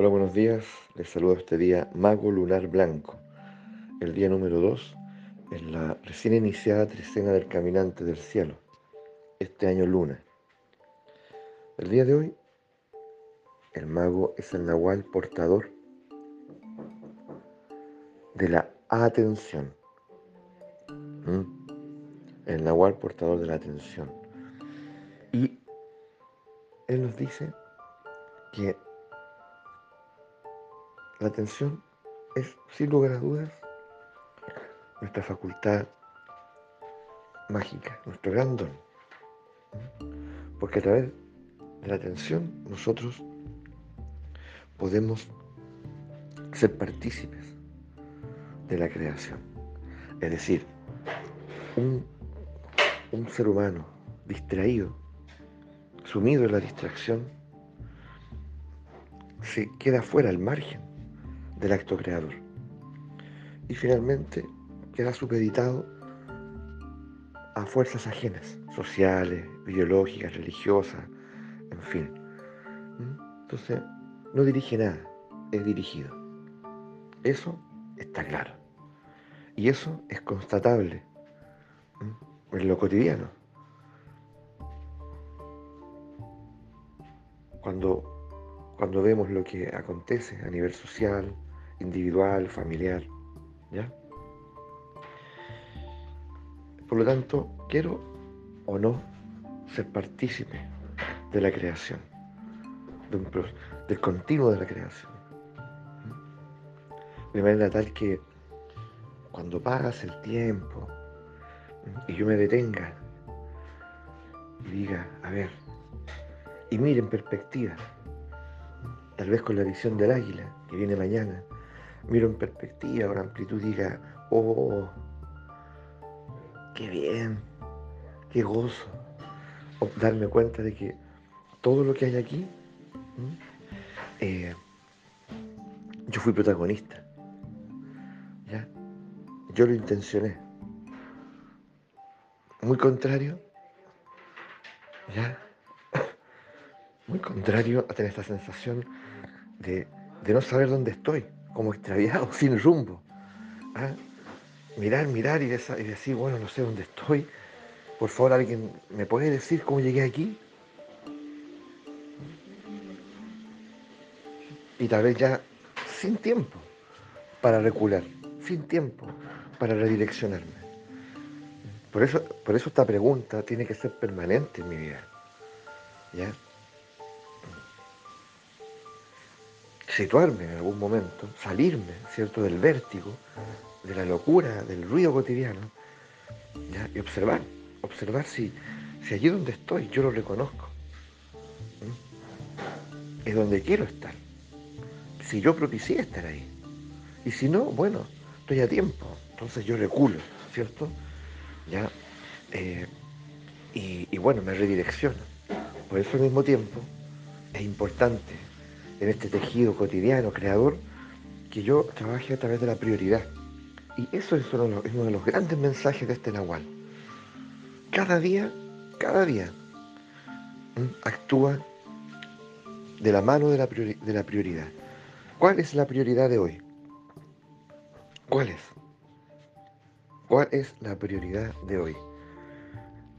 Hola, buenos días. Les saludo este día Mago Lunar Blanco, el día número 2 en la recién iniciada trecena del Caminante del Cielo, este año luna. El día de hoy, el mago es el nahual portador de la atención. ¿Mm? El nahual portador de la atención. Y él nos dice que la atención es, sin lugar a dudas, nuestra facultad mágica, nuestro gran don. Porque a través de la atención nosotros podemos ser partícipes de la creación. Es decir, un, un ser humano distraído, sumido en la distracción, se queda fuera, al margen del acto creador. Y finalmente queda supeditado a fuerzas ajenas, sociales, biológicas, religiosas, en fin. Entonces, no dirige nada, es dirigido. Eso está claro. Y eso es constatable en lo cotidiano. Cuando, cuando vemos lo que acontece a nivel social, individual, familiar. ¿Ya? Por lo tanto, quiero o no ser partícipe de la creación, del continuo de la creación. De manera tal que cuando pagas el tiempo y yo me detenga y diga, a ver, y mire en perspectiva, tal vez con la visión del águila que viene mañana, miro en perspectiva, con amplitud, diga, oh, qué bien, qué gozo. O darme cuenta de que todo lo que hay aquí, eh, yo fui protagonista. ¿ya? Yo lo intencioné. Muy contrario, ¿ya? Muy contrario a tener esta sensación de, de no saber dónde estoy como extraviado, sin rumbo. ¿ah? Mirar, mirar y, decir, bueno, no sé dónde estoy. Por favor, alguien me puede decir cómo llegué aquí. Y tal vez ya sin tiempo para recular, sin tiempo para redireccionarme. Por eso, por eso esta pregunta tiene que ser permanente en mi vida. ¿Ya? Situarme en algún momento, salirme, ¿cierto?, del vértigo, de la locura, del ruido cotidiano, y observar, observar si, si allí donde estoy yo lo reconozco, es donde quiero estar, si yo propicié estar ahí, y si no, bueno, estoy a tiempo, entonces yo reculo, ¿cierto? ¿Ya? Eh, y, y bueno, me redirecciono. Por eso al mismo tiempo es importante en este tejido cotidiano, creador, que yo trabaje a través de la prioridad. Y eso es uno, de los grandes mensajes de este Nahual. Cada día, cada día, actúa de la mano de la, de la prioridad. ¿Cuál es la prioridad de hoy? ¿Cuál es? ¿Cuál es la prioridad de hoy?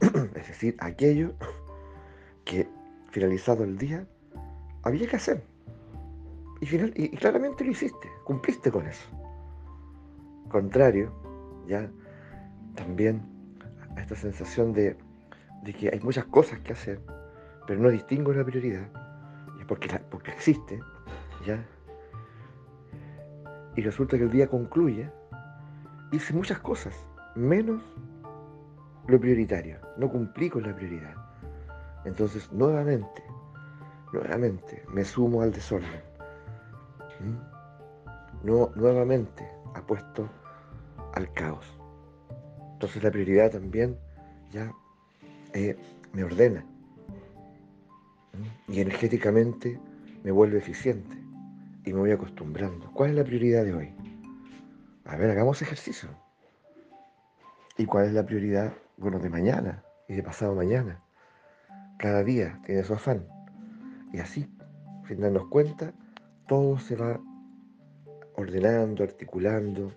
es decir, aquello que finalizado el día había que hacer. Y, claramente lo hiciste, cumpliste con eso. Contrario, ya también a esta sensación de, que hay muchas cosas que hacer, pero no distingo la prioridad, porque, porque existe, ya. Y resulta que el día concluye, hice muchas cosas, menos lo prioritario, no cumplí con la prioridad. Entonces, nuevamente, nuevamente me sumo al desorden no, nuevamente apuesto al caos. Entonces la prioridad también ya eh, me ordena y energéticamente me vuelve eficiente y me voy acostumbrando. ¿Cuál es la prioridad de hoy? A ver, hagamos ejercicio. ¿Y cuál es la prioridad, bueno, de mañana y de pasado mañana? Cada día tiene su afán. Y así, sin darnos cuenta, todo se va ordenando, articulando.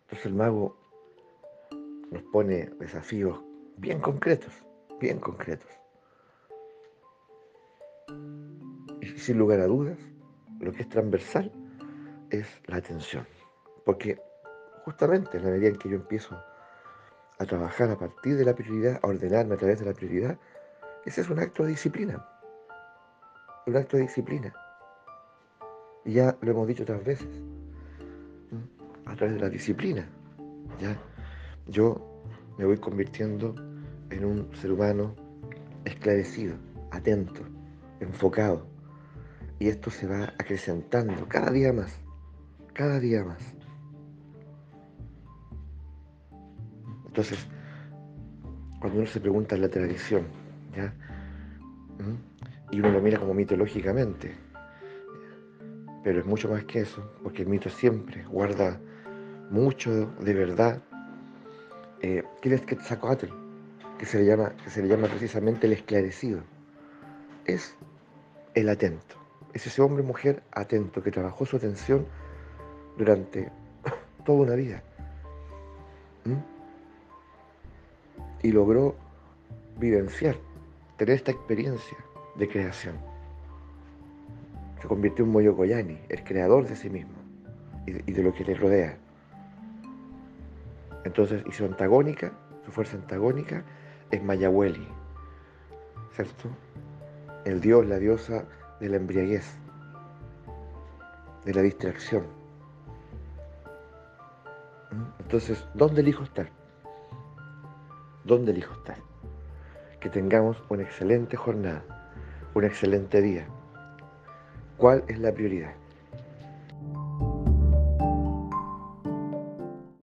Entonces el mago nos pone desafíos bien concretos, bien concretos. Y sin lugar a dudas, lo que es transversal es la atención. Porque justamente en la medida en que yo empiezo a trabajar a partir de la prioridad, a ordenarme a través de la prioridad, ese es un acto de disciplina. Un acto de disciplina. Y ya lo hemos dicho otras veces. A través de la disciplina. ¿ya? Yo me voy convirtiendo en un ser humano esclarecido, atento, enfocado. Y esto se va acrecentando cada día más, cada día más. Entonces, cuando uno se pregunta la tradición, ¿ya? ¿Mm? Y uno lo mira como mitológicamente, pero es mucho más que eso, porque el mito siempre guarda mucho de verdad. Eh, ¿Quién es Quetzalcoatl? Que se, le llama, que se le llama precisamente el esclarecido. Es el atento. Es ese hombre mujer atento que trabajó su atención durante toda una vida. ¿Mm? y logró vivenciar, tener esta experiencia de creación. Se convirtió en Moyokoyani, el creador de sí mismo y de, lo que le rodea. Entonces, y su antagónica, su fuerza antagónica, es Mayahueli, ¿cierto? El dios, la diosa de la embriaguez, de la distracción. ¿Mm? Entonces, ¿dónde elijo estar? dónde elijo estar. Que tengamos una excelente jornada, un excelente día. ¿Cuál es la prioridad?